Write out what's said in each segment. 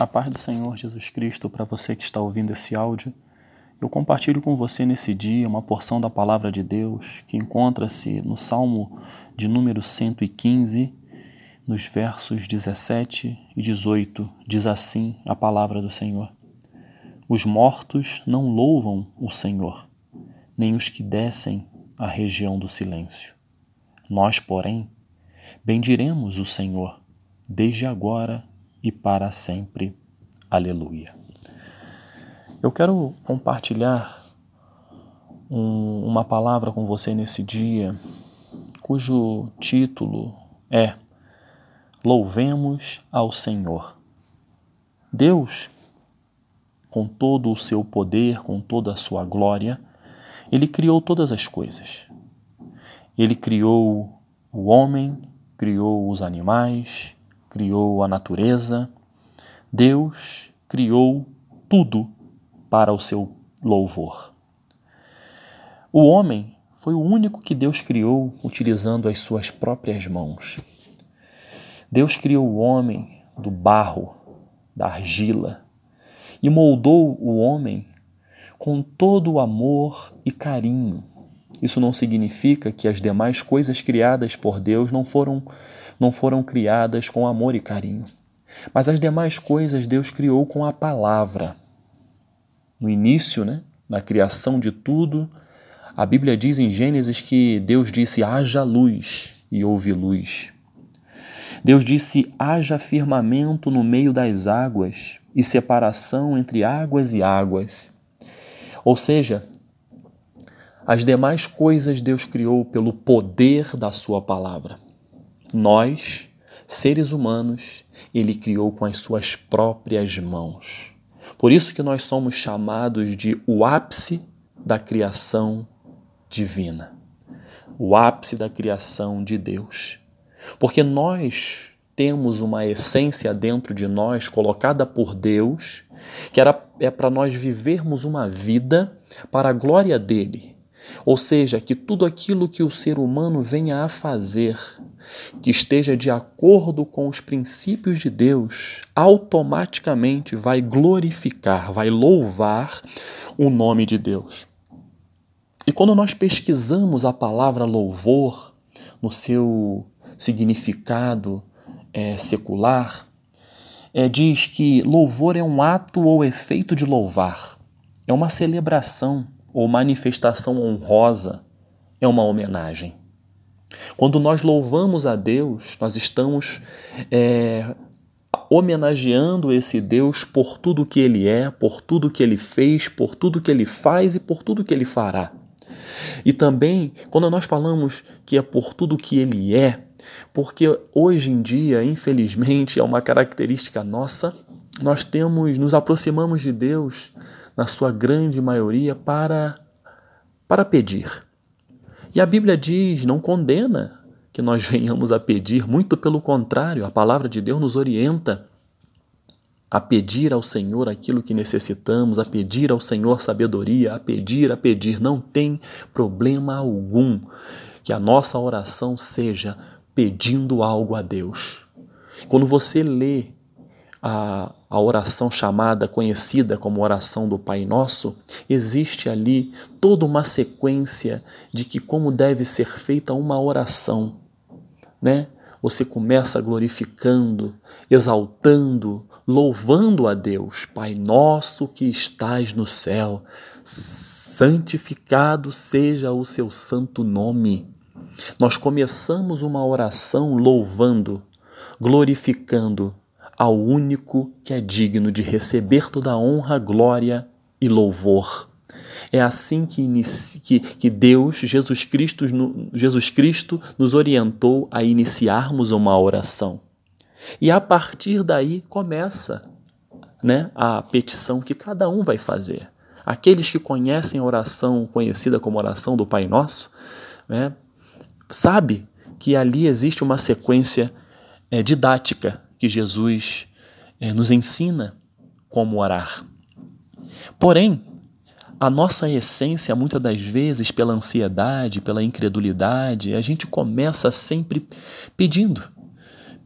A paz do Senhor Jesus Cristo para você que está ouvindo esse áudio. Eu compartilho com você nesse dia uma porção da palavra de Deus que encontra-se no Salmo de número 115, nos versos 17 e 18. Diz assim a palavra do Senhor: Os mortos não louvam o Senhor, nem os que descem à região do silêncio. Nós, porém, bendiremos o Senhor desde agora e para sempre. Aleluia. Eu quero compartilhar um, uma palavra com você nesse dia, cujo título é Louvemos ao Senhor. Deus, com todo o seu poder, com toda a sua glória, ele criou todas as coisas. Ele criou o homem, criou os animais, criou a natureza, Deus criou tudo para o seu louvor. O homem foi o único que Deus criou utilizando as suas próprias mãos. Deus criou o homem do barro, da argila, e moldou o homem com todo o amor e carinho. Isso não significa que as demais coisas criadas por Deus não foram não foram criadas com amor e carinho. Mas as demais coisas Deus criou com a palavra. No início, né, na criação de tudo, a Bíblia diz em Gênesis que Deus disse: haja luz e houve luz. Deus disse: haja firmamento no meio das águas e separação entre águas e águas. Ou seja, as demais coisas Deus criou pelo poder da Sua palavra. Nós, seres humanos, ele criou com as suas próprias mãos. Por isso que nós somos chamados de o ápice da criação divina. O ápice da criação de Deus. Porque nós temos uma essência dentro de nós colocada por Deus, que era, é para nós vivermos uma vida para a glória dele. Ou seja, que tudo aquilo que o ser humano venha a fazer que esteja de acordo com os princípios de Deus, automaticamente vai glorificar, vai louvar o nome de Deus. E quando nós pesquisamos a palavra louvor no seu significado é, secular, é, diz que louvor é um ato ou efeito de louvar, é uma celebração ou manifestação honrosa, é uma homenagem. Quando nós louvamos a Deus, nós estamos é, homenageando esse Deus por tudo que ele é, por tudo que ele fez, por tudo que ele faz e por tudo que ele fará. E também, quando nós falamos que é por tudo que ele é, porque hoje em dia, infelizmente, é uma característica nossa, nós temos, nos aproximamos de Deus, na sua grande maioria, para, para pedir. E a Bíblia diz, não condena que nós venhamos a pedir, muito pelo contrário, a palavra de Deus nos orienta a pedir ao Senhor aquilo que necessitamos, a pedir ao Senhor sabedoria, a pedir, a pedir. Não tem problema algum que a nossa oração seja pedindo algo a Deus. Quando você lê a, a oração chamada, conhecida como oração do Pai Nosso, existe ali toda uma sequência de que como deve ser feita uma oração, né? Você começa glorificando, exaltando, louvando a Deus, Pai nosso que estás no céu, santificado seja o seu santo nome. Nós começamos uma oração louvando, glorificando, ao único que é digno de receber toda a honra, glória e louvor. É assim que, que, que Deus, Jesus Cristo, Jesus Cristo, nos orientou a iniciarmos uma oração. E a partir daí começa né, a petição que cada um vai fazer. Aqueles que conhecem a oração conhecida como oração do Pai Nosso, né, sabe que ali existe uma sequência é, didática que Jesus é, nos ensina como orar. Porém, a nossa essência, muitas das vezes, pela ansiedade, pela incredulidade, a gente começa sempre pedindo.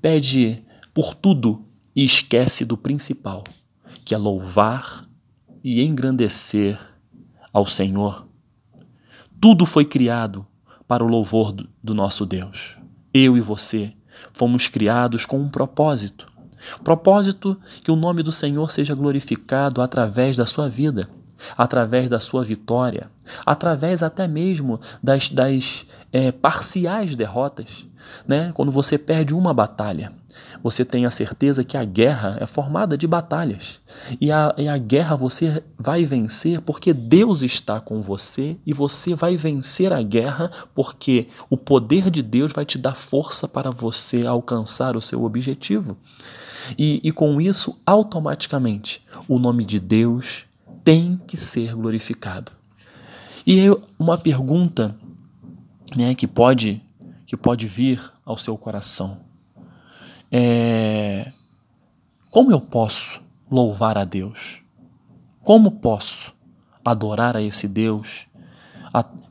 Pede por tudo e esquece do principal, que é louvar e engrandecer ao Senhor. Tudo foi criado para o louvor do nosso Deus. Eu e você fomos criados com um propósito. Propósito que o nome do Senhor seja glorificado através da sua vida através da sua vitória, através até mesmo das, das é, parciais derrotas. Né? Quando você perde uma batalha, você tem a certeza que a guerra é formada de batalhas. E a, e a guerra você vai vencer porque Deus está com você e você vai vencer a guerra porque o poder de Deus vai te dar força para você alcançar o seu objetivo. E, e com isso, automaticamente, o nome de Deus tem que ser glorificado. E uma pergunta né, que, pode, que pode vir ao seu coração é: como eu posso louvar a Deus? Como posso adorar a esse Deus?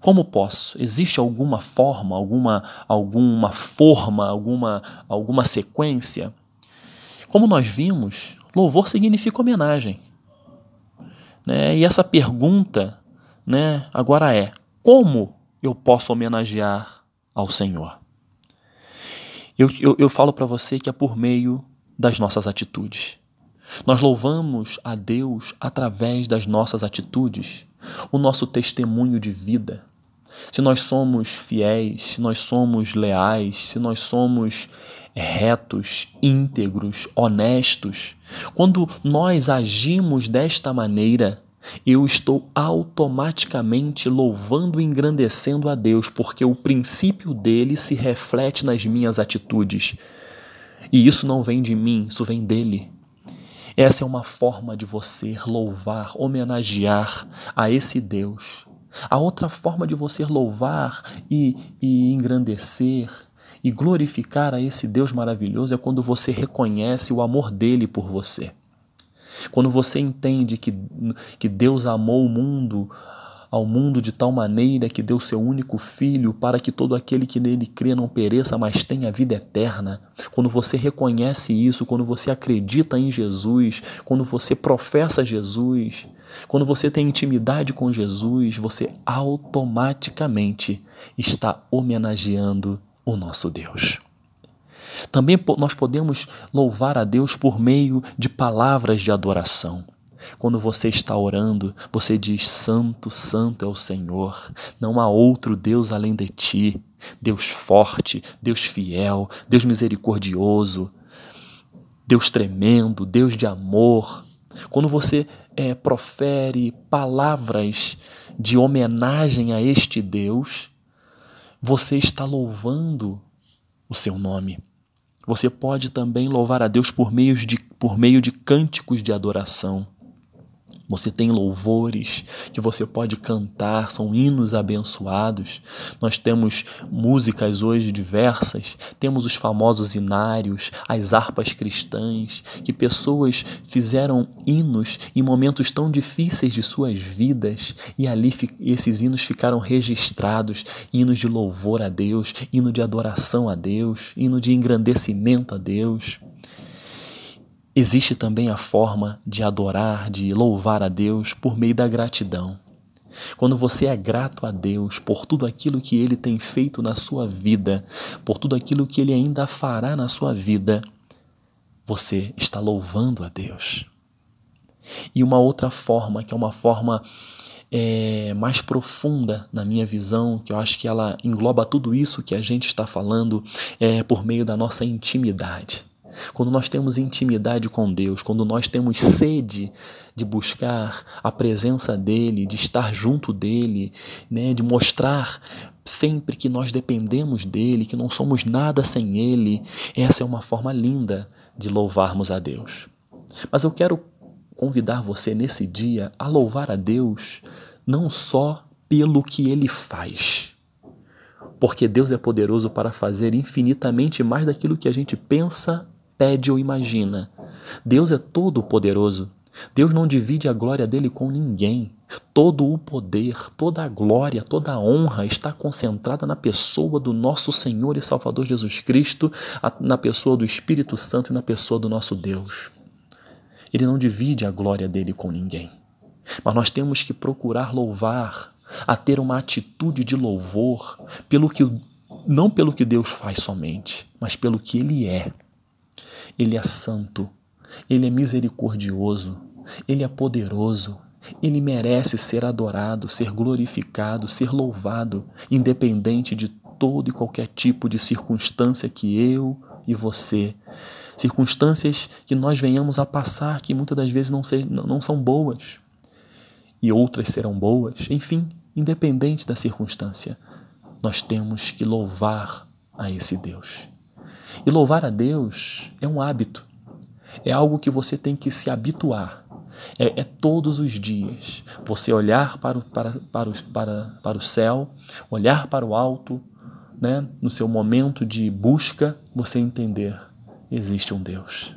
Como posso? Existe alguma forma, alguma, alguma forma, alguma, alguma sequência? Como nós vimos, louvor significa homenagem. Né? E essa pergunta né, agora é: como eu posso homenagear ao Senhor? Eu, eu, eu falo para você que é por meio das nossas atitudes. Nós louvamos a Deus através das nossas atitudes, o nosso testemunho de vida. Se nós somos fiéis, se nós somos leais, se nós somos retos, íntegros, honestos. Quando nós agimos desta maneira, eu estou automaticamente louvando e engrandecendo a Deus, porque o princípio dele se reflete nas minhas atitudes. E isso não vem de mim, isso vem dele. Essa é uma forma de você louvar, homenagear a esse Deus. A outra forma de você louvar e, e engrandecer e glorificar a esse Deus maravilhoso é quando você reconhece o amor dele por você. Quando você entende que, que Deus amou o mundo, ao mundo de tal maneira que deu seu único filho para que todo aquele que nele crê não pereça, mas tenha vida eterna. Quando você reconhece isso, quando você acredita em Jesus, quando você professa Jesus, quando você tem intimidade com Jesus, você automaticamente está homenageando o nosso Deus. Também nós podemos louvar a Deus por meio de palavras de adoração. Quando você está orando, você diz: Santo, Santo é o Senhor, não há outro Deus além de ti. Deus forte, Deus fiel, Deus misericordioso, Deus tremendo, Deus de amor. Quando você é, profere palavras de homenagem a este Deus, você está louvando o seu nome. Você pode também louvar a Deus por meio de, por meio de cânticos de adoração. Você tem louvores que você pode cantar, são hinos abençoados. Nós temos músicas hoje diversas, temos os famosos inários, as harpas cristãs, que pessoas fizeram hinos em momentos tão difíceis de suas vidas e ali esses hinos ficaram registrados, hinos de louvor a Deus, hino de adoração a Deus, hino de engrandecimento a Deus. Existe também a forma de adorar, de louvar a Deus por meio da gratidão. Quando você é grato a Deus por tudo aquilo que Ele tem feito na sua vida, por tudo aquilo que Ele ainda fará na sua vida, você está louvando a Deus. E uma outra forma, que é uma forma é, mais profunda na minha visão, que eu acho que ela engloba tudo isso que a gente está falando, é por meio da nossa intimidade. Quando nós temos intimidade com Deus, quando nós temos sede de buscar a presença dele, de estar junto dele, né, de mostrar sempre que nós dependemos dele, que não somos nada sem ele, essa é uma forma linda de louvarmos a Deus. Mas eu quero convidar você nesse dia a louvar a Deus não só pelo que ele faz, porque Deus é poderoso para fazer infinitamente mais daquilo que a gente pensa pede ou imagina. Deus é todo-poderoso Deus não divide a glória dele com ninguém. Todo o poder, toda a glória, toda a honra está concentrada na pessoa do nosso Senhor e Salvador Jesus Cristo, na pessoa do Espírito Santo e na pessoa do nosso Deus. Ele não divide a glória dele com ninguém. Mas nós temos que procurar louvar, a ter uma atitude de louvor pelo que não pelo que Deus faz somente, mas pelo que ele é. Ele é santo, ele é misericordioso, ele é poderoso, ele merece ser adorado, ser glorificado, ser louvado, independente de todo e qualquer tipo de circunstância que eu e você, circunstâncias que nós venhamos a passar, que muitas das vezes não, não são boas e outras serão boas, enfim, independente da circunstância, nós temos que louvar a esse Deus. E louvar a Deus é um hábito, é algo que você tem que se habituar. É, é todos os dias você olhar para o, para, para, o, para, para o céu, olhar para o alto, né? no seu momento de busca, você entender: existe um Deus.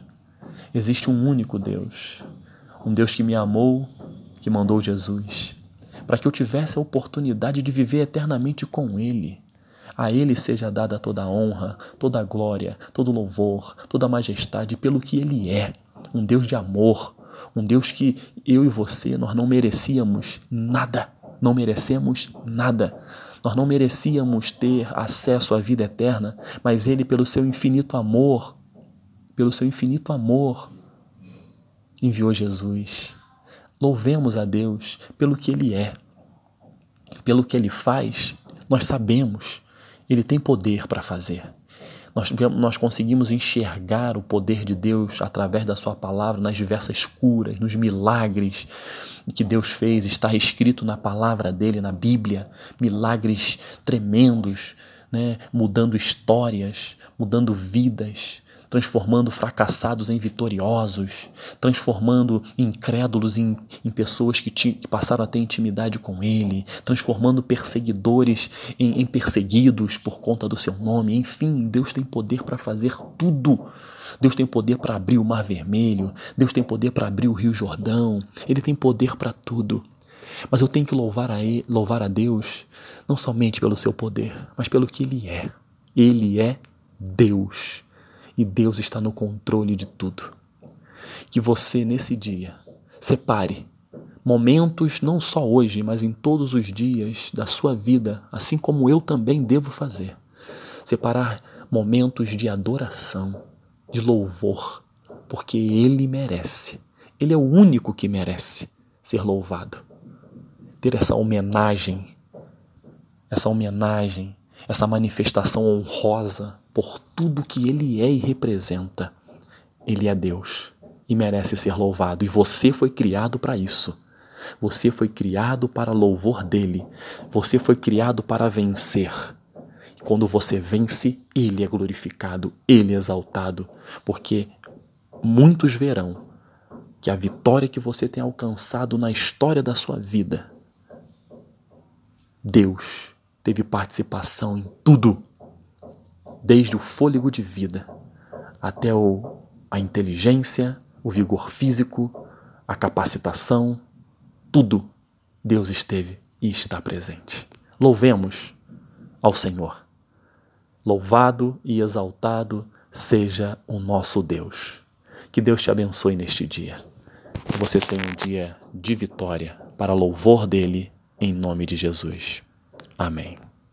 Existe um único Deus. Um Deus que me amou, que mandou Jesus, para que eu tivesse a oportunidade de viver eternamente com Ele. A Ele seja dada toda a honra, toda a glória, todo louvor, toda a majestade pelo que Ele é, um Deus de amor, um Deus que eu e você nós não merecíamos nada, não merecemos nada. Nós não merecíamos ter acesso à vida eterna, mas Ele, pelo seu infinito amor, pelo seu infinito amor, enviou Jesus. Louvemos a Deus pelo que Ele é, pelo que Ele faz. Nós sabemos, Ele tem poder para fazer. Nós, nós conseguimos enxergar o poder de Deus através da Sua palavra nas diversas curas, nos milagres que Deus fez, está escrito na palavra dele, na Bíblia, milagres tremendos, né? mudando histórias, mudando vidas, transformando fracassados em vitoriosos, transformando incrédulos em, em pessoas que, que, passaram a ter intimidade com Ele, transformando perseguidores em, em perseguidos por conta do seu nome. Enfim, Deus tem poder para fazer tudo. Deus tem poder para abrir o Mar Vermelho, Deus tem poder para abrir o Rio Jordão, Ele tem poder para tudo. Mas eu tenho que louvar a, ele, louvar a Deus não somente pelo seu poder, mas pelo que Ele é. Ele é Deus e Deus está no controle de tudo. Que você, nesse dia, separe momentos, não só hoje, mas em todos os dias da sua vida, assim como eu também devo fazer. Separar momentos de adoração, de louvor, porque Ele merece. Ele é o único que merece ser louvado. Ter essa homenagem, essa homenagem, essa manifestação honrosa por tudo que ele é e representa. Ele é Deus e merece ser louvado, e você foi criado para isso. Você foi criado para louvor dele. Você foi criado para vencer. E quando você vence, ele é glorificado, ele é exaltado, porque muitos verão que a vitória que você tem alcançado na história da sua vida, Deus teve participação em tudo desde o fôlego de vida até o, a inteligência, o vigor físico, a capacitação, tudo Deus esteve e está presente. Louvemos ao Senhor. Louvado e exaltado seja o nosso Deus. Que Deus te abençoe neste dia. Que você tenha um dia de vitória para louvor dele, em nome de Jesus. Amém.